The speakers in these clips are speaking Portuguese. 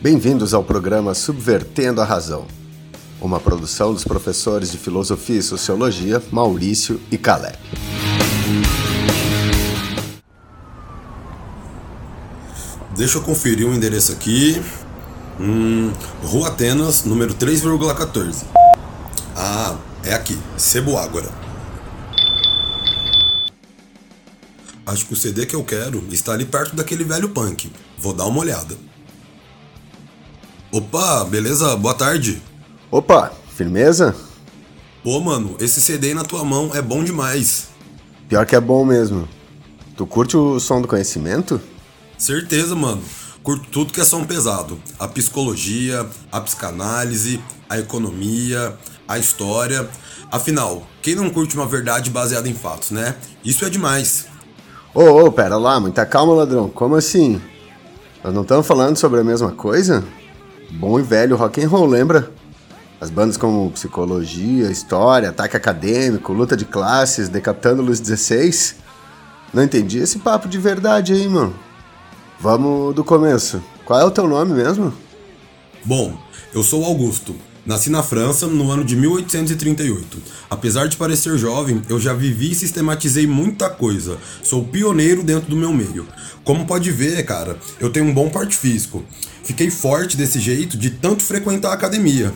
Bem-vindos ao programa Subvertendo a Razão, uma produção dos professores de Filosofia e Sociologia Maurício e Caleb. Deixa eu conferir o um endereço aqui. Hum, Rua Atenas, número 3,14. Ah, é aqui, Ágora. Acho que o CD que eu quero está ali perto daquele velho punk. Vou dar uma olhada. Opa, beleza? Boa tarde. Opa, firmeza? Pô, mano, esse CD aí na tua mão é bom demais. Pior que é bom mesmo. Tu curte o som do conhecimento? Certeza, mano. Curto tudo que é som pesado. A psicologia, a psicanálise, a economia, a história. Afinal, quem não curte uma verdade baseada em fatos, né? Isso é demais. Ô, oh, oh, pera lá, muita calma, ladrão. Como assim? Nós não estamos falando sobre a mesma coisa? Bom e velho rock and roll, lembra? As bandas como Psicologia, História, Ataque Acadêmico, Luta de Classes, Decapitando Luz 16. Não entendi esse papo de verdade aí, mano. Vamos do começo. Qual é o teu nome mesmo? Bom, eu sou Augusto. Nasci na França no ano de 1838. Apesar de parecer jovem, eu já vivi e sistematizei muita coisa. Sou pioneiro dentro do meu meio. Como pode ver, cara, eu tenho um bom porte físico. Fiquei forte desse jeito de tanto frequentar a academia.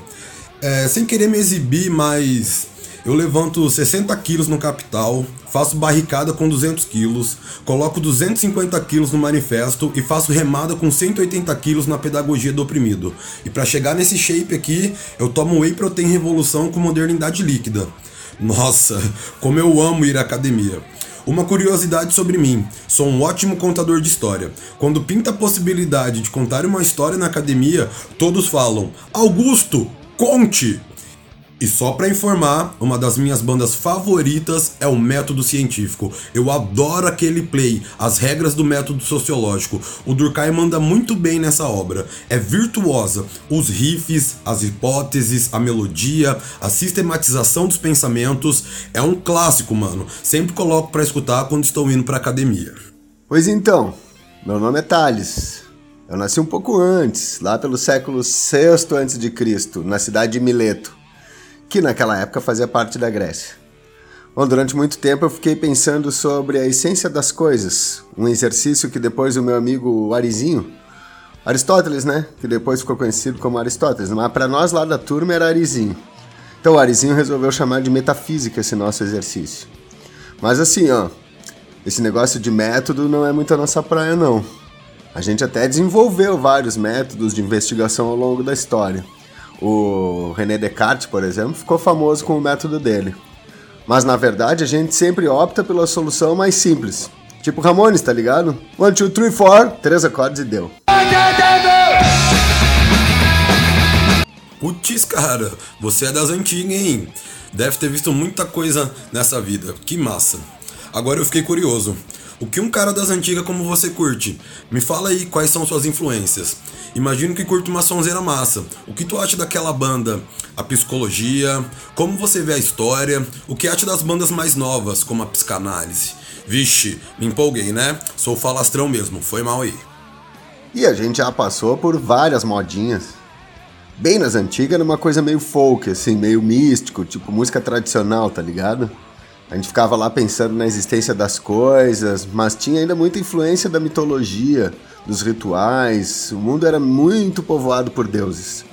É, sem querer me exibir, mas eu levanto 60 quilos no capital, faço barricada com 200 quilos, coloco 250 quilos no manifesto e faço remada com 180 quilos na pedagogia do oprimido. E para chegar nesse shape aqui, eu tomo whey protein revolução com modernidade líquida. Nossa, como eu amo ir à academia. Uma curiosidade sobre mim: sou um ótimo contador de história. Quando pinta a possibilidade de contar uma história na academia, todos falam: Augusto, conte! E só para informar, uma das minhas bandas favoritas é o Método Científico. Eu adoro aquele play, as regras do método sociológico. O Durkheim manda muito bem nessa obra. É virtuosa. Os riffs, as hipóteses, a melodia, a sistematização dos pensamentos. É um clássico, mano. Sempre coloco para escutar quando estou indo pra academia. Pois então, meu nome é Thales. Eu nasci um pouco antes, lá pelo século VI a.C., na cidade de Mileto que naquela época fazia parte da Grécia. Bom, durante muito tempo eu fiquei pensando sobre a essência das coisas, um exercício que depois o meu amigo Arizinho, Aristóteles, né, que depois ficou conhecido como Aristóteles, mas para nós lá da turma era Arizinho. Então o Arizinho resolveu chamar de metafísica esse nosso exercício. Mas assim, ó, esse negócio de método não é muito a nossa praia não. A gente até desenvolveu vários métodos de investigação ao longo da história. O René Descartes, por exemplo, ficou famoso com o método dele. Mas na verdade a gente sempre opta pela solução mais simples. Tipo Ramones, tá ligado? One, two, three, four, três acordes e deu. Putz, cara, você é das antigas, hein? Deve ter visto muita coisa nessa vida. Que massa. Agora eu fiquei curioso. O que um cara das antigas como você curte? Me fala aí quais são suas influências. Imagino que curte uma sonzeira massa. O que tu acha daquela banda? A psicologia? Como você vê a história? O que acha das bandas mais novas, como a psicanálise? Vixe, me empolguei, né? Sou falastrão mesmo, foi mal aí. E a gente já passou por várias modinhas. Bem nas antigas era uma coisa meio folk, assim, meio místico, tipo música tradicional, tá ligado? A gente ficava lá pensando na existência das coisas, mas tinha ainda muita influência da mitologia, dos rituais. O mundo era muito povoado por deuses.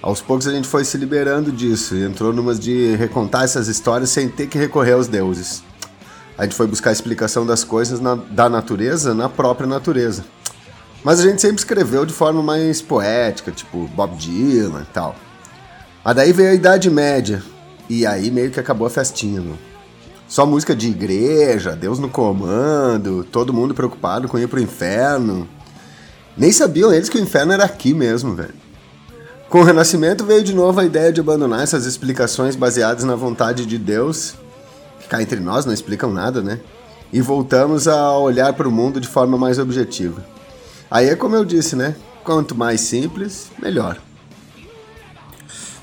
Aos poucos a gente foi se liberando disso e entrou numas de recontar essas histórias sem ter que recorrer aos deuses. A gente foi buscar a explicação das coisas na, da natureza na própria natureza. Mas a gente sempre escreveu de forma mais poética, tipo Bob Dylan e tal. Mas daí veio a Idade Média, e aí meio que acabou a festinha. Só música de igreja, Deus no comando, todo mundo preocupado com ir pro inferno. Nem sabiam eles que o inferno era aqui mesmo, velho. Com o Renascimento veio de novo a ideia de abandonar essas explicações baseadas na vontade de Deus, que cá entre nós não explicam nada, né? E voltamos a olhar para o mundo de forma mais objetiva. Aí é como eu disse, né? Quanto mais simples, melhor.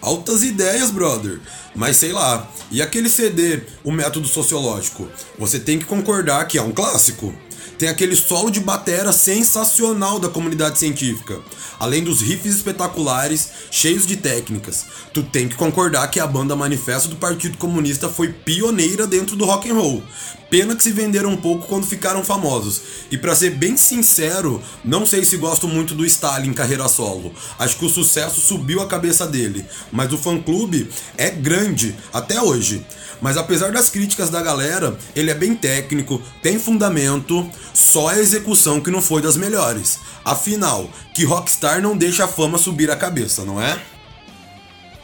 Altas ideias, brother. Mas sei lá. E aquele CD, o método sociológico? Você tem que concordar que é um clássico. Tem aquele solo de batera sensacional da comunidade científica. Além dos riffs espetaculares, cheios de técnicas. Tu tem que concordar que a banda Manifesto do Partido Comunista foi pioneira dentro do rock and roll. Pena que se venderam um pouco quando ficaram famosos. E para ser bem sincero, não sei se gosto muito do Stalin carreira solo. Acho que o sucesso subiu a cabeça dele, mas o fã-clube é grande até hoje. Mas apesar das críticas da galera, ele é bem técnico, tem fundamento, só a execução que não foi das melhores. Afinal, que rockstar não deixa a fama subir a cabeça, não é?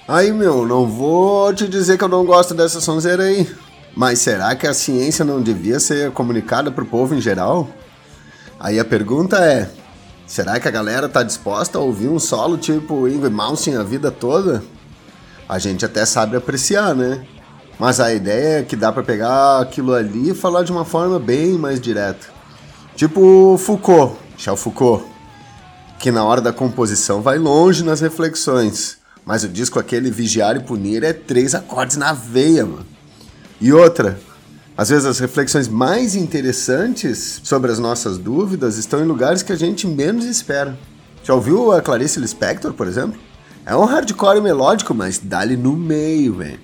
Aí, meu, não vou te dizer que eu não gosto dessa sonzeira aí. Mas será que a ciência não devia ser comunicada pro povo em geral? Aí a pergunta é: será que a galera tá disposta a ouvir um solo tipo Ingrid Malmsteen a vida toda? A gente até sabe apreciar, né? Mas a ideia é que dá para pegar aquilo ali e falar de uma forma bem mais direta. Tipo Foucault, Charles Foucault, que na hora da composição vai longe nas reflexões. Mas o disco aquele Vigiar e Punir é três acordes na veia, mano. E outra, às vezes as reflexões mais interessantes sobre as nossas dúvidas estão em lugares que a gente menos espera. Já ouviu a Clarice Lispector, por exemplo? É um hardcore melódico, mas dá-lhe no meio, velho.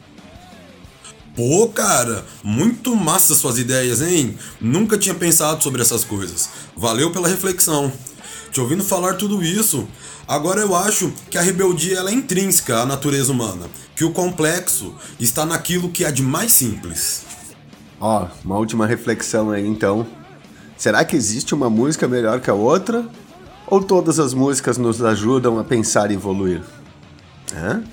Pô, cara, muito massa suas ideias, hein? Nunca tinha pensado sobre essas coisas. Valeu pela reflexão. Te ouvindo falar tudo isso, agora eu acho que a rebeldia ela é intrínseca à natureza humana, que o complexo está naquilo que há de mais simples. Ó, uma última reflexão aí então. Será que existe uma música melhor que a outra? Ou todas as músicas nos ajudam a pensar e evoluir? Hã?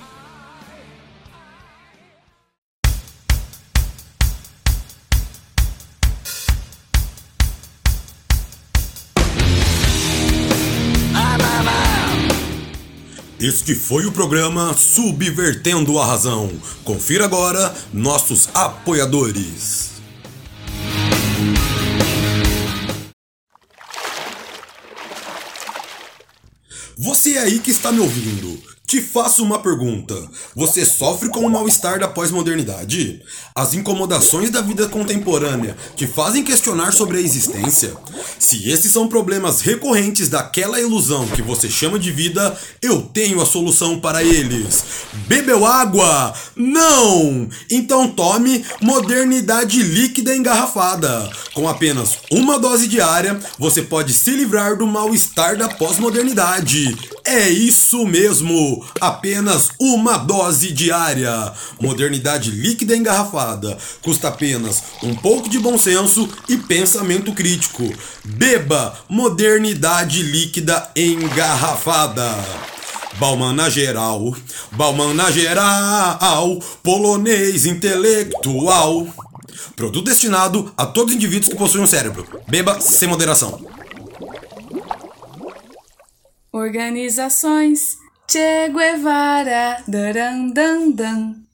Este foi o programa Subvertendo a Razão. Confira agora nossos apoiadores. Você aí que está me ouvindo, te faço uma pergunta. Você sofre com o mal-estar da pós-modernidade? As incomodações da vida contemporânea te fazem questionar sobre a existência? Se esses são problemas recorrentes daquela ilusão que você chama de vida, eu tenho a solução para eles. Bebeu água? Não! Então tome modernidade líquida engarrafada. Com apenas uma dose diária, você pode se livrar do mal-estar da pós-modernidade. É isso mesmo! Apenas uma dose diária. Modernidade líquida engarrafada. Custa apenas um pouco de bom senso e pensamento crítico. Beba modernidade líquida engarrafada. Bauman na geral, Bauman na geral, polonês intelectual. Produto destinado a todos os indivíduos que possuem um cérebro. Beba sem moderação. Organizações Che Guevara, daran.